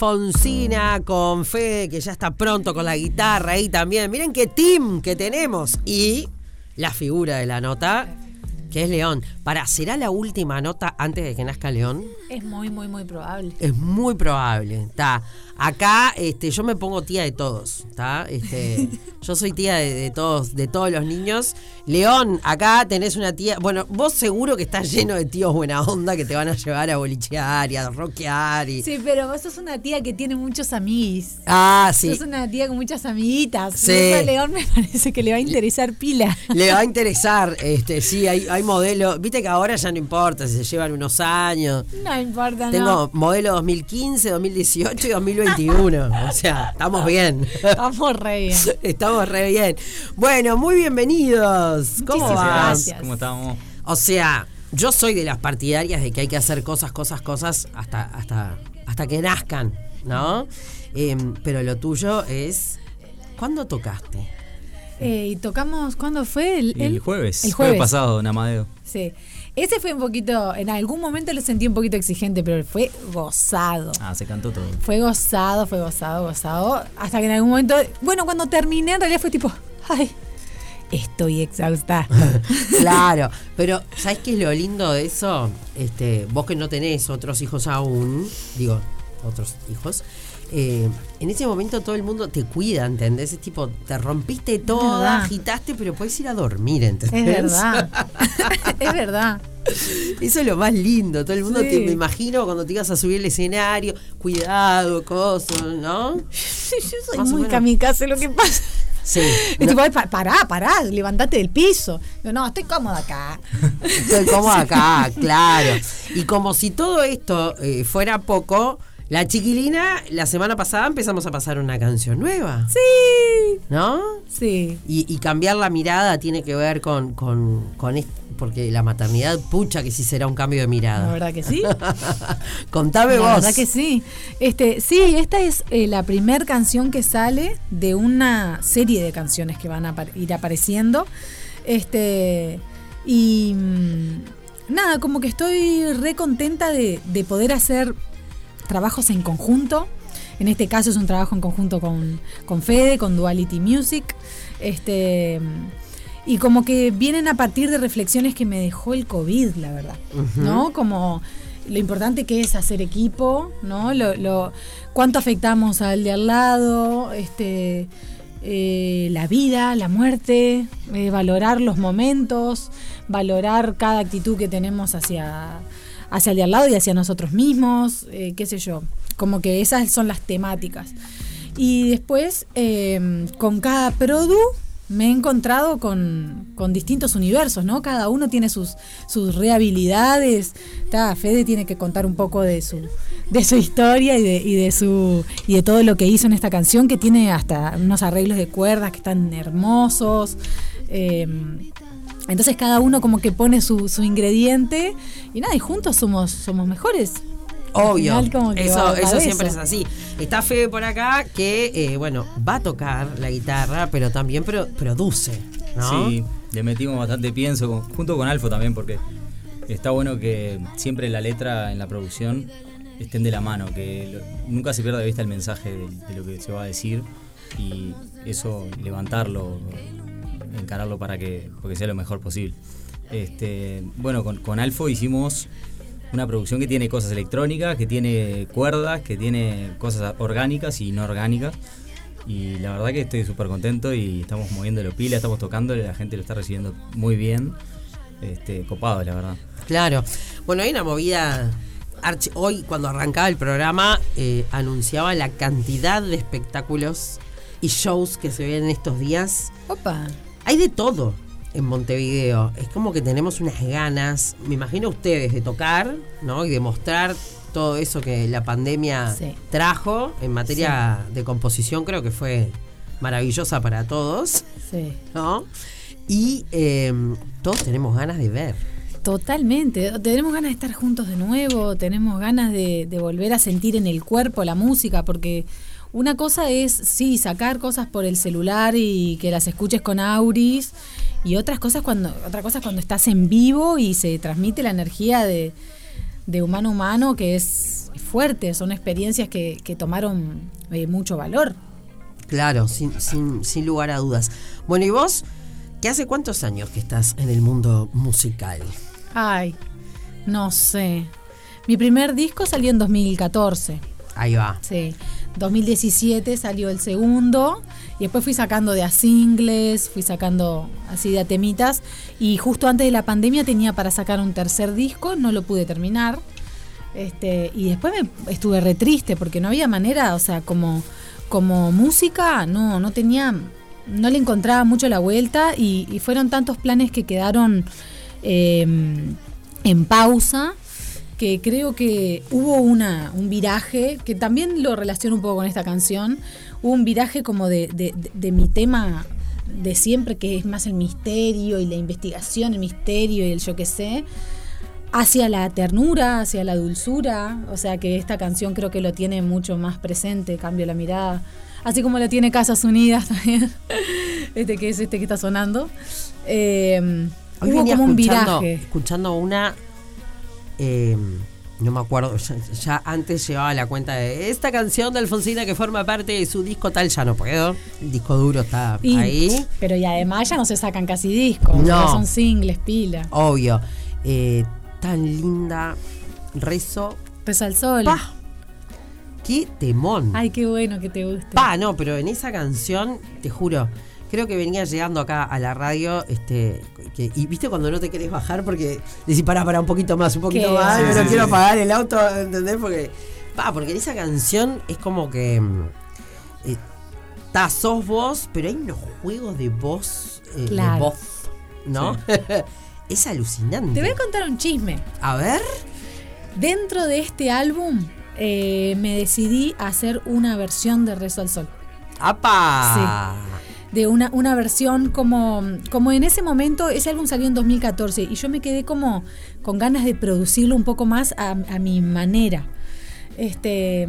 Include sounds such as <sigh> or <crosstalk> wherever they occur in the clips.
Alfonsina con Fe, que ya está pronto con la guitarra ahí también. Miren qué team que tenemos. Y la figura de la nota, que es León. Para, ¿será la última nota antes de que nazca León? Es muy, muy, muy probable. Es muy probable. Está. Acá este, yo me pongo tía de todos, ¿está? Este, <laughs> yo soy tía de, todos, de todos los niños. León, acá tenés una tía. Bueno, vos seguro que estás lleno de tíos buena onda que te van a llevar a bolichear y a rockear. Y... Sí, pero vos sos una tía que tiene muchos amigos. Ah, sí. Sos una tía con muchas amiguitas. Sí. A León me <laughs> parece que le va a interesar pila. Le va a <laughs> interesar, este, sí, hay, hay modelos. Viste que ahora ya no importa si se llevan unos años. No importa, Tengo no. modelo 2015, 2018 y 2020. O sea, estamos bien. Estamos re bien. <laughs> Estamos re bien. Bueno, muy bienvenidos. ¿Cómo vas? gracias. ¿Cómo estamos? O sea, yo soy de las partidarias de que hay que hacer cosas, cosas, cosas hasta, hasta, hasta que nazcan, ¿no? Em, pero lo tuyo es. ¿Cuándo tocaste? Eh, y tocamos, ¿cuándo fue? El, El, jueves. El jueves. pasado, Don Amadeo. Sí. Ese fue un poquito, en algún momento lo sentí un poquito exigente, pero fue gozado. Ah, se cantó todo. Fue gozado, fue gozado, gozado. Hasta que en algún momento, bueno, cuando terminé, en realidad fue tipo, ay, estoy exhausta. <laughs> Claro, pero ¿sabes qué es lo lindo de eso? Este, vos que no tenés otros hijos aún, digo, otros hijos, eh, en ese momento todo el mundo te cuida, ¿entendés? Es tipo, te rompiste toda, agitaste, pero puedes ir a dormir, ¿entendés? es verdad. <laughs> es verdad. Eso es lo más lindo. Todo el mundo Sí. te me imagino cuando te ibas a subir al escenario, cuidado, cosas, ¿no? <laughs> Yo soy Más muy kamikaze, lo que pasa. Sí. Tipo, "Ay, pa- pará, pará, levantate del piso. Yo, no, estoy cómoda acá. Estoy como <laughs> acá, claro. Y como si todo esto eh, fuera poco, la chiquilina, la semana pasada empezamos a pasar una canción nueva. Sí. ¿No? Sí. Y, y cambiar la mirada tiene que ver con, con, con est- porque la maternidad, pucha que sí será un cambio de mirada. La verdad que sí. <laughs> Contame La vos. verdad que sí. Este, sí, esta es eh, la primer canción que sale de una serie de canciones que van a ir apareciendo. Este, y mm, nada, como que estoy re contenta de, de poder hacer trabajos en conjunto. En este caso es un trabajo en conjunto con, con Fede, con Duality Music. Este, y como que vienen a partir de reflexiones que me dejó el COVID, la verdad. ¿No? Como lo importante que es hacer equipo, ¿no? Lo, lo- cuánto afectamos al de al lado, este, eh, la vida, la muerte, eh, valorar los momentos, valorar cada actitud que tenemos hacia, hacia el de al lado y hacia nosotros mismos, eh, qué sé yo. Como que esas son las temáticas. Y después, con cada produ, me he encontrado con, con distintos universos, ¿no? Cada uno tiene sus, sus rehabilidades. Ta, Fede tiene que contar un poco de su, de su historia y de, y de su y de todo lo que hizo en esta canción, que tiene hasta unos arreglos de cuerdas que están hermosos. Eh, entonces cada uno como que pone su, su ingrediente y nada, y juntos somos, somos mejores. Obvio, final como que eso, eso siempre eso. es así. Está Fede por acá que, eh, bueno, va a tocar la guitarra, pero también pro- produce, ¿no? Sí, le metimos bastante pienso, junto con Alfo también, porque está bueno que siempre la letra en la producción estén de la mano, que lo- nunca se pierda de vista el mensaje de, de lo que se va a decir y eso levantarlo, encararlo para que, porque sea lo mejor posible. Este, bueno, con, con Alfo hicimos una producción que tiene cosas electrónicas, que tiene cuerdas, que tiene cosas orgánicas y no orgánicas. Y la verdad que estoy súper contento y estamos moviéndolo pila, estamos tocándole, la gente lo está recibiendo muy bien. Este, copado, la verdad. Claro. Bueno, hay una movida. Hoy, cuando arrancaba el programa, eh, anunciaba la cantidad de espectáculos y shows que se ven estos días. Opa. Hay de todo en Montevideo. Es como que tenemos unas ganas, me imagino ustedes, de tocar, ¿no? Y de mostrar todo eso que la pandemia Sí. trajo en materia de composición. Creo que fue maravillosa para todos, Sí. ¿no? Y eh, todos tenemos ganas de ver. Totalmente. Tenemos ganas de estar juntos de nuevo, tenemos ganas de, de volver a sentir en el cuerpo la música, porque una cosa es, sí, sacar cosas por el celular y que las escuches con auris, y otras cosas cuando, otra cosa es cuando estás en vivo y se transmite la energía de, de humano a humano, que es fuerte, son experiencias que, que tomaron eh, mucho valor. Claro, sin, sin, sin lugar a dudas. Bueno, ¿y vos? ¿Qué hace cuántos años que estás en el mundo musical? Ay, no sé. Mi primer disco salió en 2014. Ahí va. Sí. 2017 salió el segundo y después fui sacando de a singles, fui sacando así de a temitas y justo antes de la pandemia tenía para sacar un tercer disco, no lo pude terminar. Este, y después me estuve re triste porque no había manera, o sea, como como música no no tenía no le encontraba mucho la vuelta y, y fueron tantos planes que quedaron eh, en pausa que creo que hubo una, un viraje, que también lo relaciono un poco con esta canción, hubo un viraje como de, de, de, de mi tema de siempre, que es más el misterio y la investigación, el misterio y el yo qué sé, hacia la ternura, hacia la dulzura, o sea que esta canción creo que lo tiene mucho más presente, cambio la mirada, así como lo tiene Casas Unidas también, <laughs> este que es este que está sonando. Eh, Hoy hubo venía como un escuchando, viraje. escuchando una. Eh, no me acuerdo, ya, ya antes llevaba la cuenta de esta canción de Alfonsina que forma parte de su disco tal, ya no puedo. El disco duro está Y- ahí, Pero y además ya no se sacan casi discos, No. son singles, pila. obvio. Eh, tan linda, rezo. Pesa el sol. ¡Qué temón! Ay, qué bueno que te guste. Pa, no, pero en esa canción, te juro, creo que venía llegando acá a la radio, este, que- y viste cuando no te querés bajar porque decís, pará, pará, un poquito más, un poquito ¿Qué? más, Sí, pero sí, quiero sí. pagar el auto, ¿entendés? Porque, pa, porque en esa canción es como que, eh, ta, sos vos, pero hay unos juegos de voz, eh, Claro. de voz, ¿no? <laughs> es alucinante. Te voy a contar un chisme. A ver, Dentro de este álbum eh, me decidí a hacer una versión de Rezo al Sol. ¡apa! De una, una versión como, como en ese momento, ese álbum salió en 2014 y yo me quedé como con ganas de producirlo un poco más a, a mi manera. Este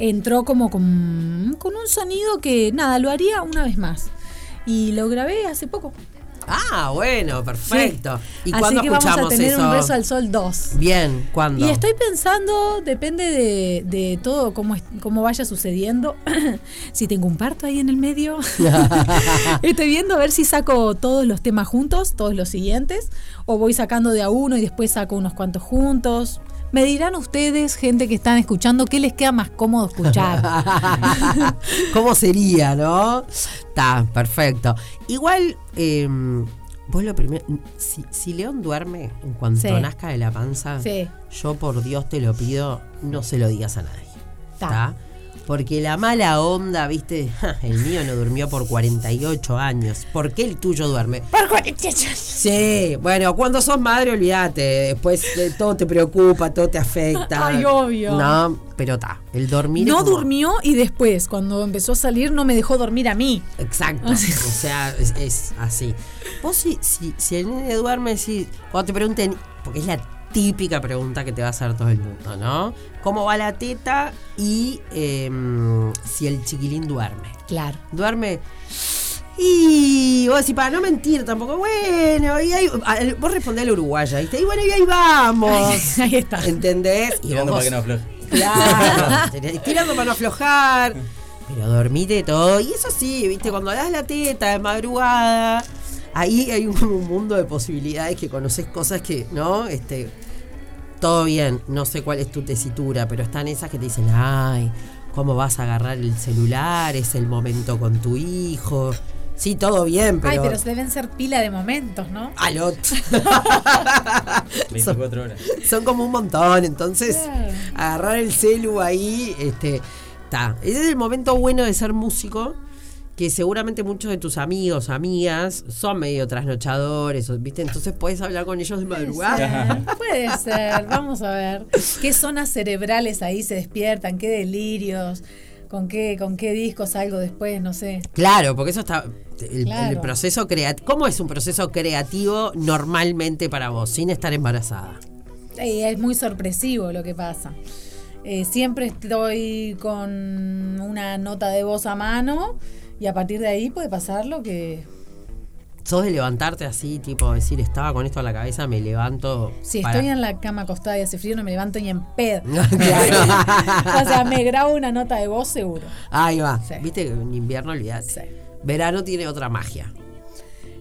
entró como con, con un sonido que nada, lo haría una vez más. Y lo grabé hace poco. Ah, bueno, perfecto. ¿Y Así cuándo que vamos a tener eso? un Rezo al Sol 2. Bien, ¿cuándo? Y estoy pensando, depende de, de todo cómo, cómo vaya sucediendo. <coughs> si tengo un parto ahí en el medio. <laughs> estoy viendo a ver si saco todos los temas juntos, todos los siguientes, o voy sacando de a uno y después saco unos cuantos juntos. Me dirán ustedes, gente que están escuchando, qué les queda más cómodo escuchar. <laughs> ¿Cómo sería, no? Está, perfecto. Igual, eh, vos lo primero. Si, si León duerme en cuanto Sí. nazca de la panza, Sí. yo por Dios te lo pido, no se lo digas a nadie. ¿Está? Porque la mala onda, viste, <laughs> Ja, el mío no durmió por 48 años. ¿Por qué el tuyo duerme? Por 48 años. Sí, bueno, cuando sos madre, olvídate. Después eh, todo te preocupa, todo te afecta. <laughs> Ay, obvio. No, pero está. El dormir. No como- durmió y después, cuando empezó a salir, no me dejó dormir a mí. Exacto. <laughs> O sea- es, es así. Vos, si, si, si el nene duerme, si, cuando te pregunten, porque es la típica pregunta que te va a hacer todo el mundo, ¿no? ¿Cómo va la teta? Y em, si el chiquilín duerme. Claro. Duerme. Y vos decís, para no mentir tampoco, bueno, y ahí, a- vos respondés a la uruguaya, ¿viste? Y bueno, y ahí vamos. <laughs> Ahí está. ¿Entendés? Y Tirando vos- para que no afloje. Claro, tirando para no aflojar. Pero dormite todo. Y eso sí, viste, cuando das la teta de madrugada, ahí hay un, un <laughs> mundo de posibilidades que conoces cosas que, ¿no? Este, todo bien, no sé cuál es tu tesitura, pero están esas que te dicen, ay, ¿cómo vas a agarrar el celular? Es el momento con tu hijo. Sí, todo bien, pero. Ay, pero deben ser pila de momentos, ¿no? Alot. 24 <laughs> horas. Son como un montón, entonces agarrar el celu ahí, este, está. Ese es el momento bueno de ser músico, que seguramente muchos de tus amigos, amigas, son medio trasnochadores, ¿viste? Entonces puedes hablar con ellos de madrugada. <laughs> Puede ser, vamos a ver. ¿Qué zonas cerebrales ahí se despiertan? ¿Qué delirios? ¿Con qué, con qué discos salgo después? No sé. Claro, porque eso está. El, Claro. el proceso creativo. ¿Cómo es un proceso creativo normalmente para vos, sin estar embarazada? Es muy sorpresivo lo que pasa. Eh, siempre estoy con una nota de voz a mano y a partir de ahí puede pasar lo que sos de levantarte así, tipo decir, estaba con esto a la cabeza, me levanto. Si para- estoy en la cama acostada y hace frío, no me levanto ni en pedo. <laughs> O sea, me grabo una nota de voz seguro. Ahí va. Sí. Viste que en invierno olvidate. Sí. Verano tiene otra magia.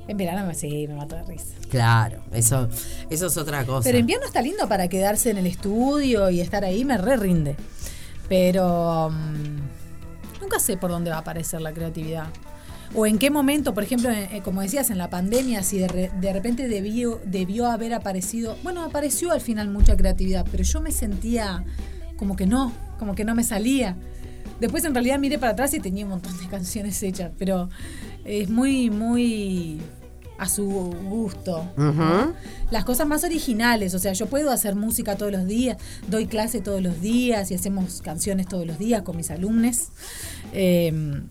En verano me, sí, me mato de risa. Claro, eso, eso es otra cosa. Pero invierno está lindo para quedarse en el estudio y estar ahí, me re rinde. Pero mm, nunca sé por dónde va a aparecer la creatividad. O en qué momento, por ejemplo, eh, eh, como decías, en la pandemia, si de, re- de repente debió, debió haber aparecido, bueno, apareció al final mucha creatividad, pero yo me sentía como que no, como que no me salía. Después en realidad miré para atrás y tenía un montón de <laughs> canciones hechas, pero es muy, muy a su gusto. Las cosas más originales, o sea, yo puedo hacer música todos los días, doy clase todos los días y hacemos canciones todos los días con mis alumnos. Eh,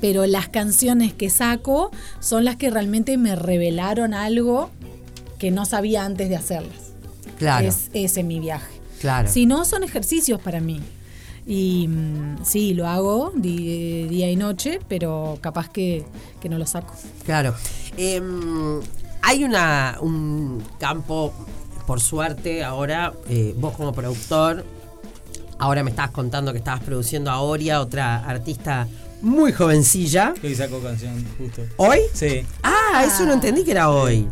pero las canciones que saco son las que realmente me revelaron algo que no sabía antes de hacerlas. Claro, Es ese mi viaje. claro. Si no, son ejercicios para mí. Y mm, sí, lo hago di- día y noche, pero capaz que, que no lo saco. Claro. Em, hay una, un campo, por suerte, ahora, eh, vos como productor, ahora me estabas contando que estabas produciendo a Oria, otra artista muy jovencilla. Que hoy sacó canción justo. ¿Hoy? Sí, Ah, eso no entendí que era hoy.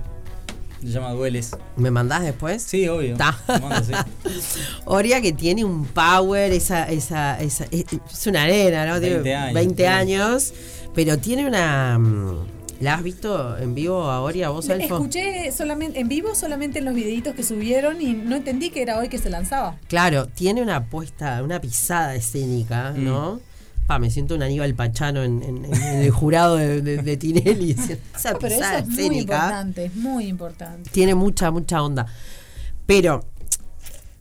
Se llama Dueles. ¿Me mandás después? Sí, obvio. Sí. <laughs> Oria que tiene un power, esa, esa, esa, es, es una arena, ¿no? Tiene 20 años, 20 sí. años, pero tiene una... mm, ¿La has visto en vivo a Oria, vos, Elfo? Escuché solamente en vivo solamente en los videitos que subieron y no entendí que era hoy que se lanzaba. Claro, tiene una puesta, una pisada escénica, Mm. ¿no? Pa, me siento un Aníbal Pachano en, en- en el jurado de, de- de Tinelli. <laughs> Esa Pero eso pisada es muy importante, es muy importante. tiene mucha, mucha onda. Pero,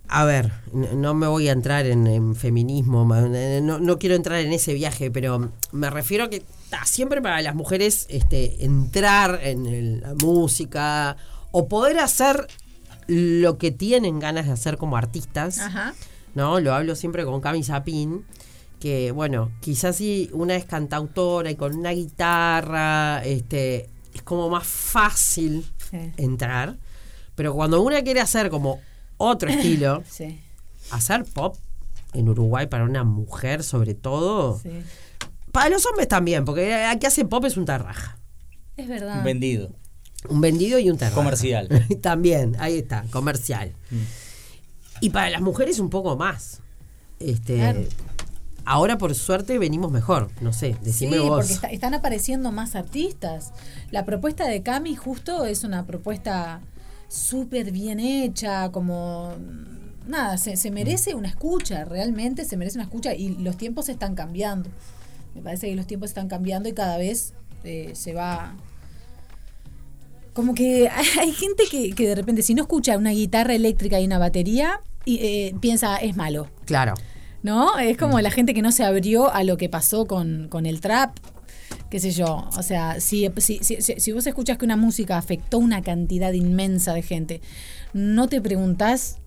a ver, no me voy a entrar en, en feminismo, no, no quiero entrar en ese viaje, pero me refiero a que ta, siempre para las mujeres este, entrar en la música o poder hacer lo que tienen ganas de hacer como artistas. Ajá. ¿no? Lo hablo siempre con Cami Sapin, que bueno, quizás si una es cantautora y con una guitarra, este, es como más fácil Sí. entrar, pero cuando una quiere hacer como otro estilo, <coughs> Sí, hacer pop en Uruguay para una mujer sobre todo, sí. para los hombres también, porque aquí hace pop es un tarraja. Es verdad. Un vendido. Un vendido y un tarraja. Comercial. <laughs> También, ahí está, comercial. Y para las mujeres un poco más. Este, Claro. Ahora por suerte venimos mejor, no sé, decime sí, vos. porque está- están apareciendo más artistas. La propuesta de Cami justo es una propuesta súper bien hecha, como nada, se, se merece una escucha, realmente se merece una escucha y los tiempos están cambiando. Me parece que los tiempos están cambiando y cada vez eh, se va... Como que <laughs> hay gente que, que de repente si no escucha una guitarra eléctrica y una batería, y, eh, piensa es malo. Claro. ¿No? Es como la gente que no se abrió a lo que pasó con, con el trap, qué sé yo. O sea, si, si, si, si- vos escuchás que una música afectó una cantidad inmensa de gente, ¿no te preguntás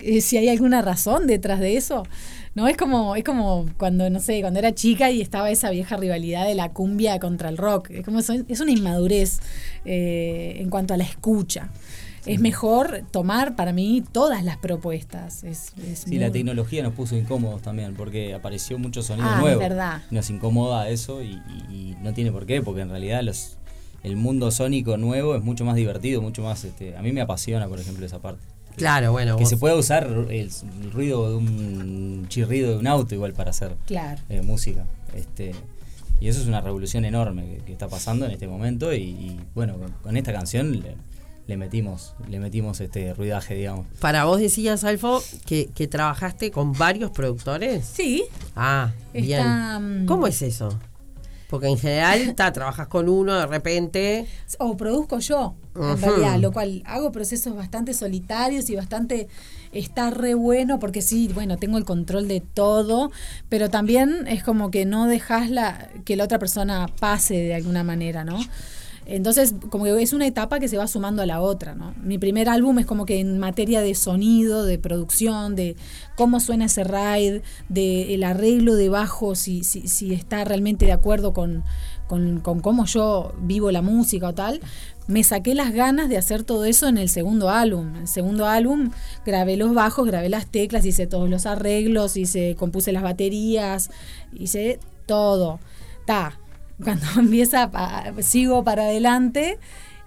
eh, si hay alguna razón detrás de eso? No, es como, es como cuando, no sé, cuando era chica y estaba esa vieja rivalidad de la cumbia contra el rock. Es como es una inmadurez eh, en cuanto a la escucha. Es mejor tomar para mí todas las propuestas. Es, es Sí, la tecnología nos puso incómodos también, porque apareció mucho sonido Ah, es nuevo. verdad. Nos incomoda eso y, y- y no tiene por qué, porque en realidad los el mundo sónico nuevo es mucho más divertido, mucho más... Este, a mí me apasiona, por ejemplo, esa parte. Claro, bueno. Que vos- se pueda usar el, el ruido de un chirrido de un auto igual para hacer Claro. eh, música. Este, y eso es una revolución enorme que, que está pasando en este momento y, y, bueno, con, con esta canción le, le metimos le metimos este ruidaje, digamos. Para vos decías, Alfo, que, que trabajaste con varios productores. Sí, Ah, bien. Está, mm, ¿Cómo es eso? Porque en general ta, trabajas con uno de repente. o produzco yo, en realidad, lo cual hago procesos bastante solitarios y bastante está re bueno porque sí, bueno, tengo el control de todo, pero también es como que no dejas la, que la otra persona pase de alguna manera, ¿no? Entonces, como que es una etapa que se va sumando a la otra, ¿no? Mi primer álbum es como que en materia de sonido, de producción, de cómo suena ese ride, de el arreglo de bajo, si, si, está realmente de acuerdo con, con, con cómo yo vivo la música o tal, me saqué las ganas de hacer todo eso en el segundo álbum. En el segundo álbum grabé los bajos, grabé las teclas, hice todos los arreglos, hice, compuse las baterías, hice todo. Ta, cuando <laughs> empieza, pa- sigo para adelante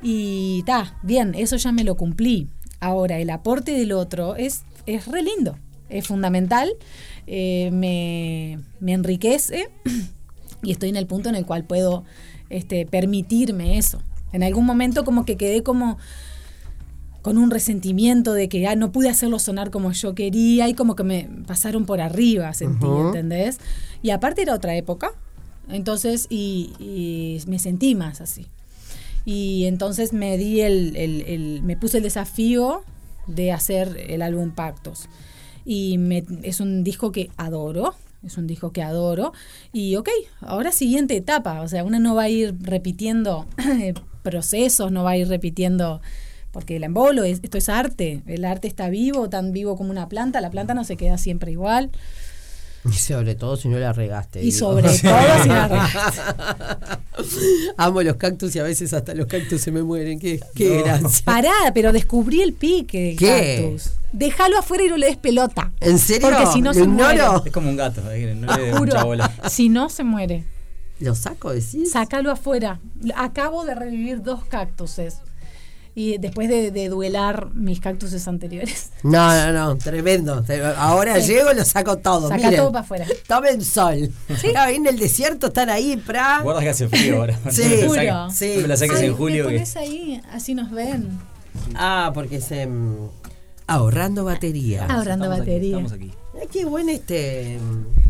y ta, bien, eso ya me lo cumplí. Ahora, el aporte del otro es, es re lindo, es fundamental, eh, me, me enriquece <clears throat> y estoy en el punto en el cual puedo este, permitirme eso. En algún momento como que quedé como con un resentimiento de que ah, no pude hacerlo sonar como yo quería y como que me pasaron por arriba, sentí, Ujú. ¿entendés? Y aparte era otra época, entonces, y, y me sentí más así. Y entonces me di el, el- el- me puse el desafío de hacer el álbum Pactos. Y es un disco que adoro, es un disco que adoro. Y ok, ahora siguiente etapa, o sea, uno no va a ir repitiendo <clears throat> procesos, no va a ir repitiendo, porque el embolo, es, esto es arte, el arte está vivo, tan vivo como una planta, la planta no se queda siempre igual. Y sobre todo si no la regaste. Y digo. sobre <laughs> todo si la regaste. <laughs> Amo los cactus y a veces hasta los cactus se me mueren. Qué, qué No. gracia. Pará, pero descubrí el pique del ¿Qué? cactus. Déjalo afuera y no le des pelota. ¿En serio? Porque si no ¿Lo se muere. Es como un gato, ahí, no le des mucha bola. si no se muere. ¿Lo saco, decís? Sácalo afuera. Acabo de revivir dos cactuses. Y después de, de duelar mis cactuses anteriores. No, no, no, tremendo. Ahora Sí. llego y lo saco todo. Saca Miren, todo para afuera. Tomen sol. Ahí en el desierto están ahí, pra. Guarda que hace frío ahora. <laughs> Sí. <laughs> No me la Sí. no me la saques Ay, en julio. Me que- pones ahí, así nos ven. Ah, porque se. mm, Ahorrando batería. Ahorrando Estamos aquí, batería. estamos aquí. Ay, qué buen este.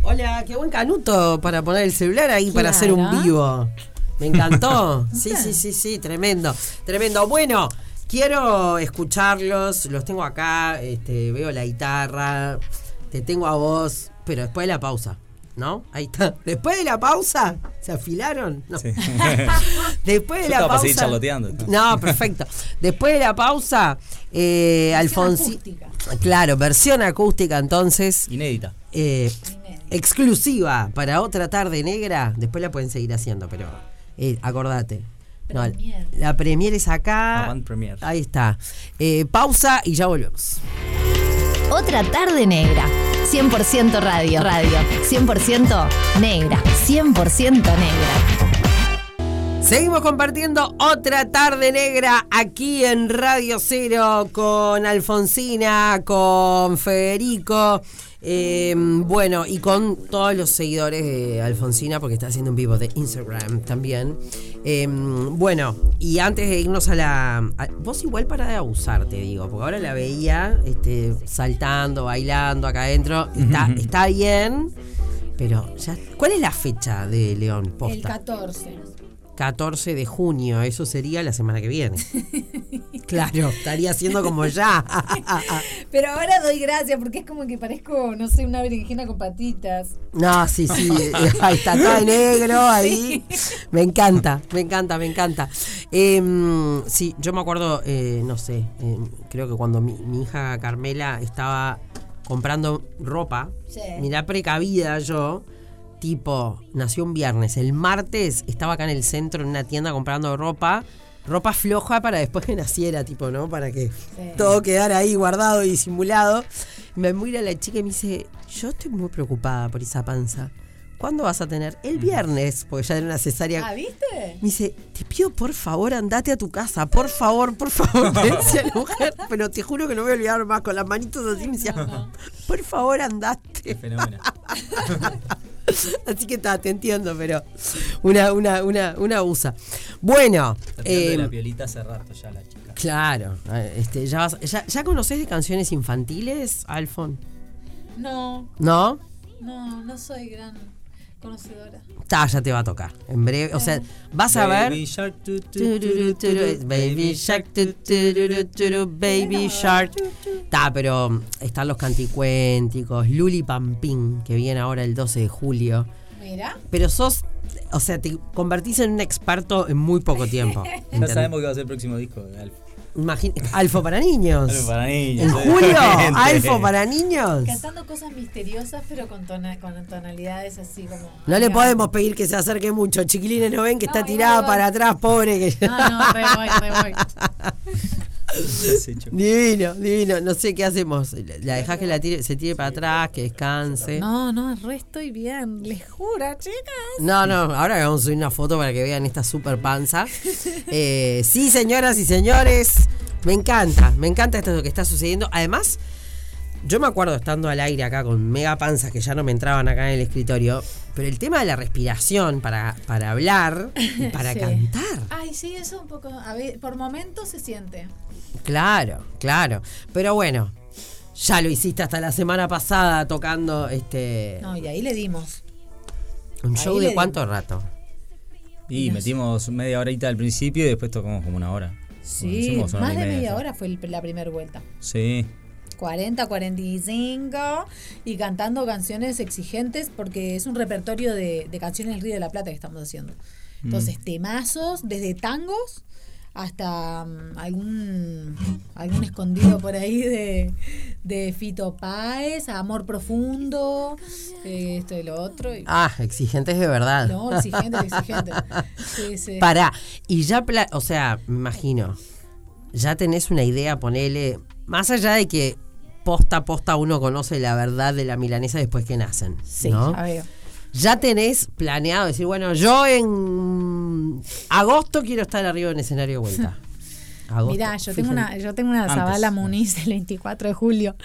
Hola, qué buen canuto para poner el celular ahí para hacer un vivo. Me encantó. <laughs> Sí, sí, sí, sí, tremendo. Tremendo. Bueno, quiero escucharlos. Los tengo acá. Este, veo la guitarra. Te tengo a vos. Pero después de la pausa. ¿No? Ahí está. <laughs> Después de la pausa. ¿Se afilaron? No. Sí. <laughs> Después de Yo la pausa. seguir charloteando. No, perfecto. Después de la pausa, eh, Alfonsi. acústica. Claro, versión acústica entonces. Inédita. eh, exclusiva para otra tarde negra. Después la pueden seguir haciendo, pero eh, acordate. No, la premier es acá. Avant Premier. Ahí está. Eh, pausa y ya volvemos. Otra tarde negra. 100% radio. Radio. 100% negra. 100% negra. Seguimos compartiendo otra tarde negra aquí en Radio Cero con Alfonsina, con Federico, eh, bueno, y con todos los seguidores de Alfonsina, porque está haciendo un vivo de Instagram también. Eh, bueno, y antes de irnos a la... a- vos igual para de abusar, te digo, porque ahora la veía este, saltando, bailando acá adentro. Está, está bien, pero ya... ¿Cuál es la fecha de León El Posta? 14. 14 de junio, eso sería la semana que viene. <laughs> claro, estaría siendo como ya. <laughs> Pero ahora doy gracias porque es como que parezco, no sé, una berenjena con patitas. no, sí, sí, eh, ahí está todo de negro, <laughs> ahí. Me encanta, me encanta, me encanta. Em, sí, yo me acuerdo, eh, no sé, em, creo que cuando mi, mi hija Carmela estaba comprando ropa, Sí. mirá precavida yo, tipo, nació un viernes, el martes estaba acá en el centro en una tienda comprando ropa, ropa floja para después que naciera, tipo, ¿no? Para que todo quedara ahí guardado y disimulado. Me mira la chica y me dice, yo estoy muy preocupada por esa panza. ¿Cuándo vas a tener? El viernes, porque ya era una cesárea. Ah, ¿viste? Me dice, te pido por favor, andate a tu casa, por favor, por favor, <laughs> me decía la mujer, pero te juro que no voy a olvidar más, con las manitos así me decía, por favor, andate. Fenómeno. <laughs> <laughs> Así que está, te entiendo, pero una, una, una, una abusa. Bueno, de eh, la piolita hace rato ya la chica. claro, eh, este, ya, vas- ya, ¿ya conoces de canciones infantiles, Alfon? No, ¿No? no, no soy gran conocedora. Ta, ya te va a tocar. En breve, o sea, vas a ver. Baby Shark, Baby Shark, Baby Shark. Está, pero mm, están los canticuénticos, Luli Pampín, que viene ahora el 12 de julio. Mira. Pero sos o sea, te convertís en un experto en muy poco tiempo. <laughs> Ya sabemos que va a ser el próximo disco de Alfa. Alfo para niños. Alfa para niños. En julio. Alfo para niños. Cantando cosas misteriosas, pero con, tona- con tonalidades así como. No le podemos pedir que se acerque mucho. Chiquilines, ¿no ven que No, está tirada para atrás, pobre? Que... No, no, re voy, re voy. <laughs> Divino, divino. No sé qué hacemos. La dejás que la tire, se tire para atrás, que descanse. No, no, re estoy bien. Les juro, chicas. No, no, ahora vamos a subir una foto para que vean esta super panza. <laughs> Eh, sí, señoras y señores, me encanta, me encanta esto lo que está sucediendo. Además, yo me acuerdo estando al aire acá con mega panzas que ya no me entraban acá en el escritorio, pero el tema de la respiración para, para hablar y para <laughs> Sí. cantar. Ay, sí, eso un poco. A ver, por momentos se siente. Claro, claro. Pero bueno, ya lo hiciste hasta la semana pasada tocando este No, y ahí le dimos. un ahí show de cuánto rato. Y metimos media horita al principio y después tocamos como una hora. Sí, Bueno, hicimos una más de media hora fue el- la primera vuelta. Sí. 40, 45 y cantando canciones exigentes porque es un repertorio de, de canciones del Río de la Plata que estamos haciendo. Entonces, temazos, desde tangos hasta mm, algún algún escondido por ahí de, de Fito Páez, Amor Profundo, eh, esto y lo otro. Y, Ah, exigentes de verdad. no, exigente, exigente. Sí, sí. Pará, y ya, pla- o sea, me imagino, ya tenés una idea, ponele, más allá de que posta a posta uno conoce la verdad de la milanesa después que nacen, Sí, ¿no? a ver. Ya tenés planeado decir, bueno, yo en agosto quiero estar arriba en escenario de vuelta. <laughs> Agosto, Mirá, yo tengo una, yo tengo una Antes. Zabala Muniz el 24 de julio.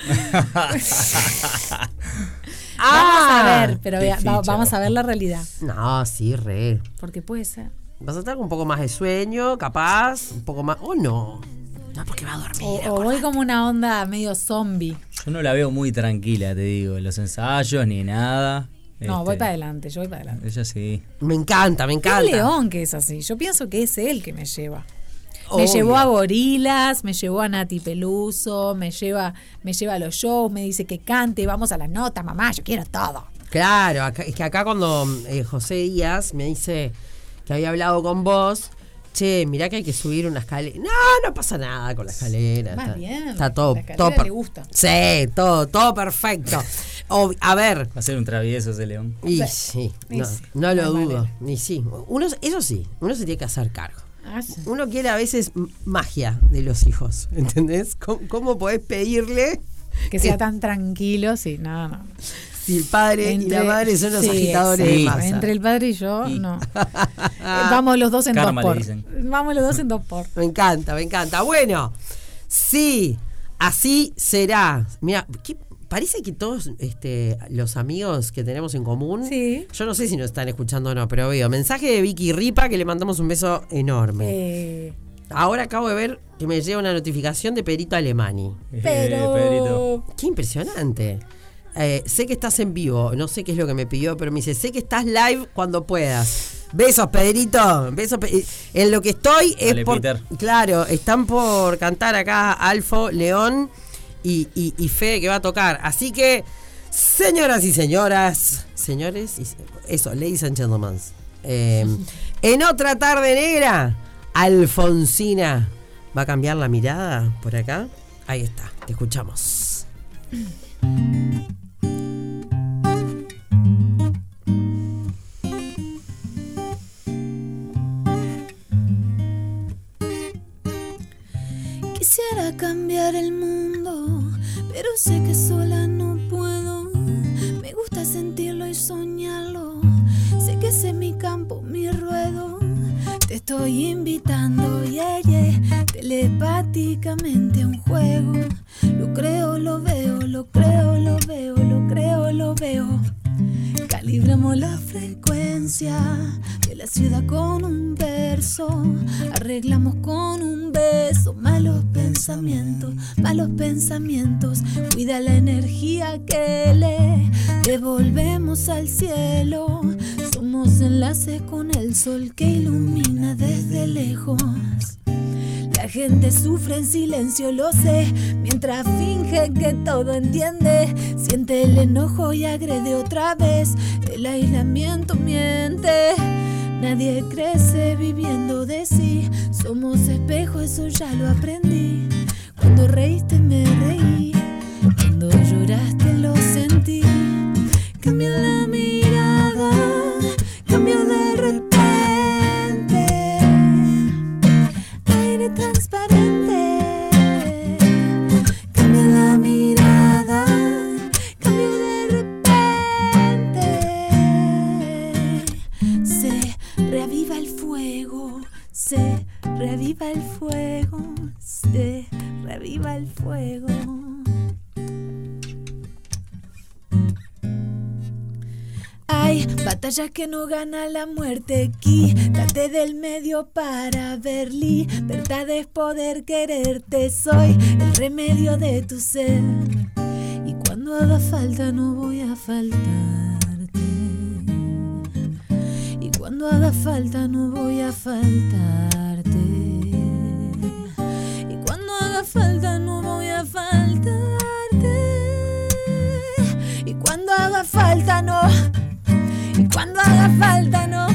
Ah, <laughs> <laughs> vamos a ver, pero vea- va- ficha, vamos a ver la realidad. No, sí, re. Porque puede ser. Vas a estar con un poco más de sueño, capaz, un poco más. Oh, no. No, porque va a dormir. O, o voy como una onda medio zombie. Yo no la veo muy tranquila, te digo, en los ensayos ni nada. No, Este, voy para adelante, yo voy para adelante. Ella sí. Me encanta, me Es encanta. León que es así. Yo pienso que es él que me lleva. Obvio. Me llevó a Gorilas, me llevó a Nati Peluso, me lleva, me lleva a los shows, me dice que cante, vamos a la nota, mamá, yo quiero todo. Claro, acá- es que acá cuando eh, José Díaz me dice que había hablado con vos, che, mirá que hay que subir una escalera. No, no pasa nada con la escalera. Más está, bien, Está todo, la escalera todo per- le gusta. Sí, todo, todo perfecto. O- a ver, Va a ser un travieso ese león. y Sí. Y no, sí, no lo dudo. manera. Ni sí. Uno, eso sí, uno se tiene que hacer cargo. Ah, sí. Uno quiere a veces magia de los hijos, <laughs> ¿entendés? ¿Cómo, cómo podés pedirle Que sea tan tranquilo, sí, no, no. Si el padre y la madre son los sí, agitadores sí, de masa? Entre el padre y yo, Y- no. <laughs> Eh, Vamos los dos en Karma dos por. dicen. Vamos los dos en dos por. Me encanta, me encanta. Bueno, sí, así será. Mira, ¿qué- parece que todos este, los amigos que tenemos en común, Sí. yo no sé si nos están escuchando o no, pero veo mensaje de Vicky Ripa que le mandamos un beso enorme. Eh, Ahora acabo de ver que me llega una notificación de Perito Alemani. Eh, pero. <laughs> Pedrito. Qué impresionante. Eh, sé que estás en vivo, no sé qué es lo que me pidió, pero me dice, sé que estás live cuando puedas. Besos, Pedrito. Besos, Pe- eh, En lo que estoy es Dale, por... Peter. Claro, están por cantar acá Alfo, León y, y, y Fede que va a tocar. Así que, señoras y señoras, señores, y eso, ladies and gentlemen. eh, <laughs> en otra tarde negra, Alfonsina va a cambiar la mirada por acá. Ahí está, te escuchamos. <clears throat> Quisiera cambiar el mundo, pero sé que sola no puedo. Me gusta sentirlo y soñarlo. Sé que ese es mi campo, mi ruedo. Te estoy invitando, yeah, yeah, telepáticamente a un juego. Lo creo, lo veo, lo creo, lo veo, lo creo, lo veo. Calibramos la frecuencia de la ciudad con un verso. Cuida la energía que le devolvemos al cielo. Somos enlaces con el sol que ilumina desde lejos. La gente sufre en silencio, lo sé, mientras finge que todo entiende. Siente el enojo y agrede otra vez. El aislamiento miente. Nadie crece viviendo de sí. Somos espejo, eso ya lo aprendí. Cuando reíste me reí. Cuando lloraste lo sentí. Cambió la Batallas que no gana la muerte, quítate del medio para ver libertad es poder quererte, soy el remedio de tu ser. Y cuando haga falta no voy a faltarte. Y cuando haga falta no voy a faltarte. Y cuando haga falta no voy a faltarte. Y cuando haga falta no. Cuando haga falta no.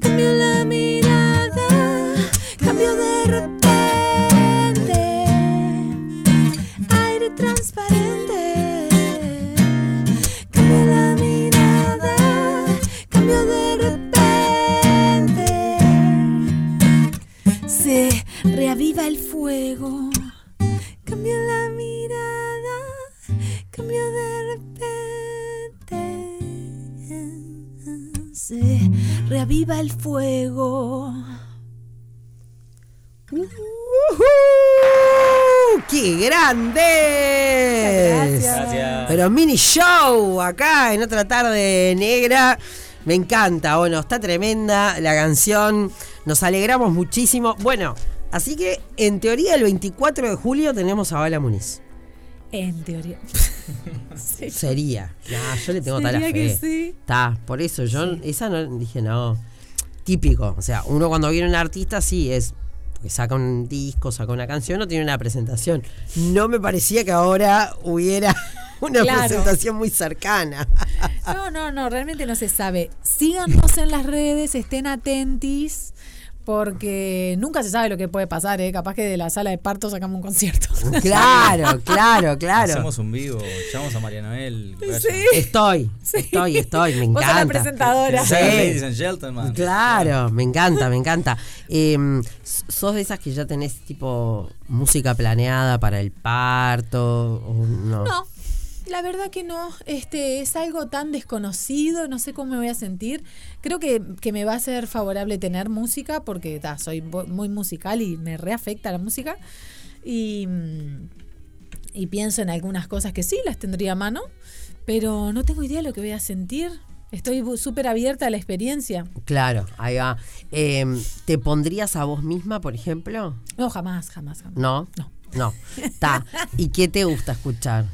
Cambio la mirada, fuego. ¡Qué grande! Gracias. Pero mini show acá en otra tarde negra. Me encanta, bueno, está tremenda la canción. Nos alegramos muchísimo. Bueno, así que en teoría el 24 de julio tenemos a Bala Muniz. En teoría. <laughs> Sí. Sería. No, yo le tengo tal Sería fe. que sí. Está, por eso yo esa no dije no. Típico, o sea, uno cuando viene un artista sí es porque saca un disco, saca una canción o tiene una presentación. No me parecía que ahora hubiera <laughs> una Claro. presentación muy cercana. No, no, no, realmente no se sabe. Síganos en las redes, estén atentis, porque nunca se sabe lo que puede pasar, ¿eh? Capaz que de la sala de parto sacamos un concierto. <laughs> claro, <laughs> claro, claro. Hacemos un vivo, llamamos a María Noel. Estoy, <laughs> estoy, estoy, me Vos sos encanta. la presentadora. Sí. Ladies and gentlemen. Claro, me encanta, me encanta. Eh, ¿Sos de esas que ya tenés tipo música planeada para el parto? O no? No, la verdad que no. Este es algo tan desconocido, no sé cómo me voy a sentir. Creo que, que me va a ser favorable tener música porque ta, soy muy musical y me reafecta la música. Y, y pienso en algunas cosas que sí las tendría a mano, pero no tengo idea de lo que voy a sentir. Estoy súper abierta a la experiencia. Claro, ahí va. Eh, ¿Te pondrías a vos misma, por ejemplo? No, jamás, jamás, jamás. No. No. No. Está. ¿Y qué te gusta escuchar?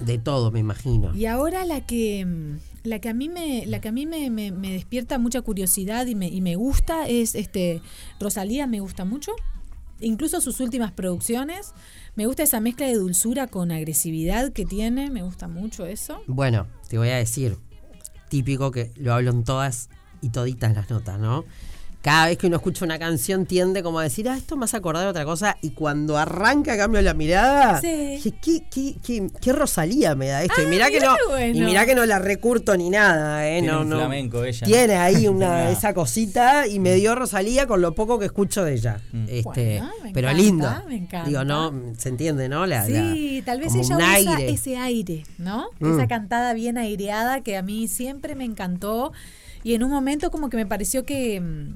De todo, me imagino. Y ahora la que mm, la que a mí me la que a mí me, me- me despierta mucha curiosidad y me, y me gusta es este Rosalía me gusta mucho. Incluso sus últimas producciones. Me gusta esa mezcla de dulzura con agresividad que tiene. Me gusta mucho eso. Bueno, te voy a decir, típico que lo hablo en todas y toditas las notas, ¿no? Cada vez que uno escucha una canción tiende como a decir, ah, esto me hace acordar de otra cosa. Y cuando arranca cambio la mirada, Sí. dije, ¿qué, qué, qué, qué Rosalía me da esto? y Ah, mirá que no, bueno. y mirá que no la recurto ni nada, ¿eh? Tiene no, un no. flamenco ella. Tiene ahí <laughs> una, esa cosita y me dio Rosalía con lo poco que escucho de ella. Mm. Este, Bueno, me pero encanta, lindo. me encanta. Digo, no, se entiende, ¿no? La, Sí, la- tal vez ella usa aire. ese aire, ¿no? Mm. Esa cantada bien aireada que a mí siempre me encantó y en un momento como que me pareció que mm,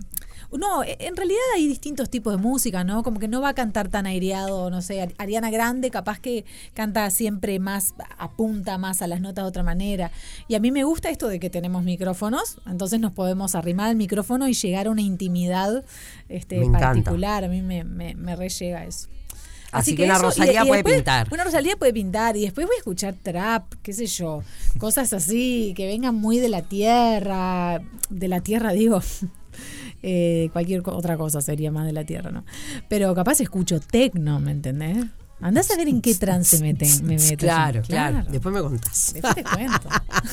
no, e- en realidad hay distintos tipos de música, ¿no? Como que no va a cantar tan aireado, no sé, Ari- Ariana Grande capaz que canta siempre más, apunta más a las notas de otra manera. Y a mí me gusta esto de que tenemos micrófonos, entonces nos podemos arrimar al micrófono y llegar a una intimidad este, particular. A mí me, me, me re llega eso. Así que una Rosalía puede pintar. Una Rosalía puede pintar y después voy a escuchar trap, qué sé yo, cosas así que vengan muy de la tierra, de la tierra digo, Eh, cualquier otra cosa sería más de la tierra, ¿no? Pero capaz escucho tecno, ¿me entendés? Andás a ver en qué trance me, te- me meto. yo. Claro, claro, Después me contás. Después te cuento.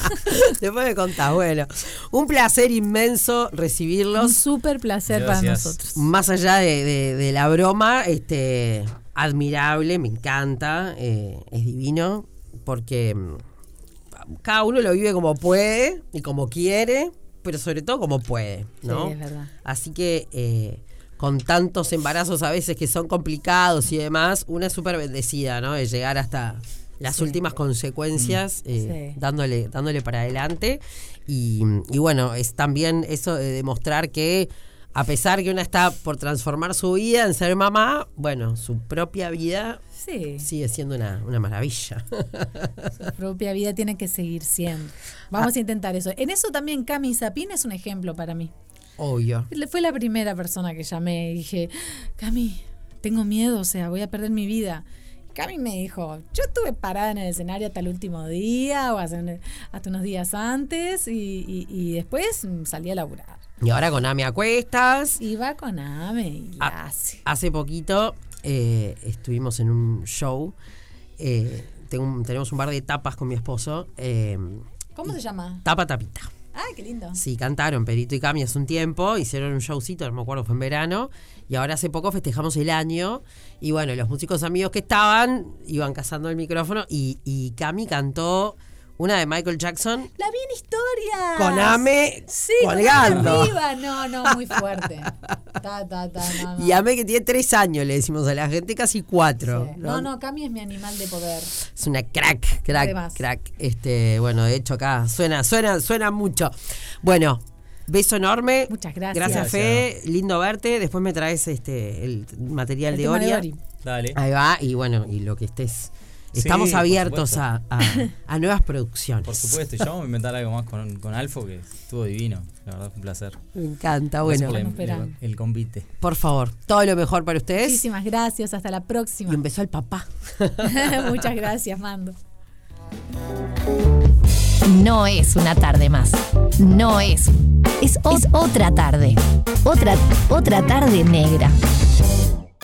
<laughs> Después me contás. Bueno, un placer inmenso Un recibirlos. súper placer para nosotros. Más allá de, de- de la broma, este, admirable, me encanta, eh, es divino, porque mm, cada uno lo vive como puede y como quiere, pero sobre todo como puede, ¿no? Sí, es verdad. Así que eh, con tantos embarazos a veces que son complicados y demás, una es súper bendecida, ¿no? De llegar hasta las Sí. últimas consecuencias eh, Sí. dándole, dándole para adelante. Y, y bueno, es también eso de demostrar que a pesar que una está por transformar su vida en ser mamá, bueno, su propia vida Sí, sigue siendo una, una maravilla. su propia vida tiene que seguir siendo. Vamos a intentar eso. En eso también Cami Sapin es un ejemplo para mí. Obvio. Fue la primera persona que llamé y dije, Cami, tengo miedo, o sea, voy a perder mi vida. Cami me dijo, yo estuve parada en el escenario hasta el último día o hasta unos días antes y, y- y después salí a laburar. Y ahora con Ame a cuestas. Iba con Ame y la Ah, hace. Hace poquito eh, estuvimos en un show. eh, tengo tenemos un bar de tapas con mi esposo. eh, ¿Cómo se llama? tapa tapita. Ay, qué lindo. Sí, cantaron Perito y Cami hace un tiempo, hicieron un showcito, no me acuerdo, fue en verano, y ahora hace poco festejamos el año, y bueno, los músicos amigos que estaban iban cazando el micrófono, y, y Cami cantó una de Michael Jackson La vi en historia. con Ame Sí, colgando. con arriba. No, no, muy fuerte. Ta, ta, ta, no, no. Y Ame que tiene tres años, le decimos a la gente, casi cuatro. Sí. No, no, Cami es mi animal de poder. Es una crack, crack, Además. crack. Este, bueno, de hecho acá suena, suena, suena mucho. Bueno, beso enorme. Muchas gracias. Gracias, Fe. Lindo verte. Después me traes este el material El de tema de Oria. Ori. Dale. Ahí va, y bueno, y lo que estés. Estamos abiertos a, a- <laughs> a nuevas producciones. Por supuesto, y ya vamos a inventar algo más con, con Alfo, que estuvo divino. La verdad fue un placer. Me encanta. Bueno, por la- el, esperando. el convite. por favor, todo lo mejor para ustedes. Muchísimas gracias. Hasta la Y próxima. un beso al papá. <laughs> Muchas gracias, Mando. No es una tarde más. No es. Es, es otra tarde. Otra, otra tarde negra.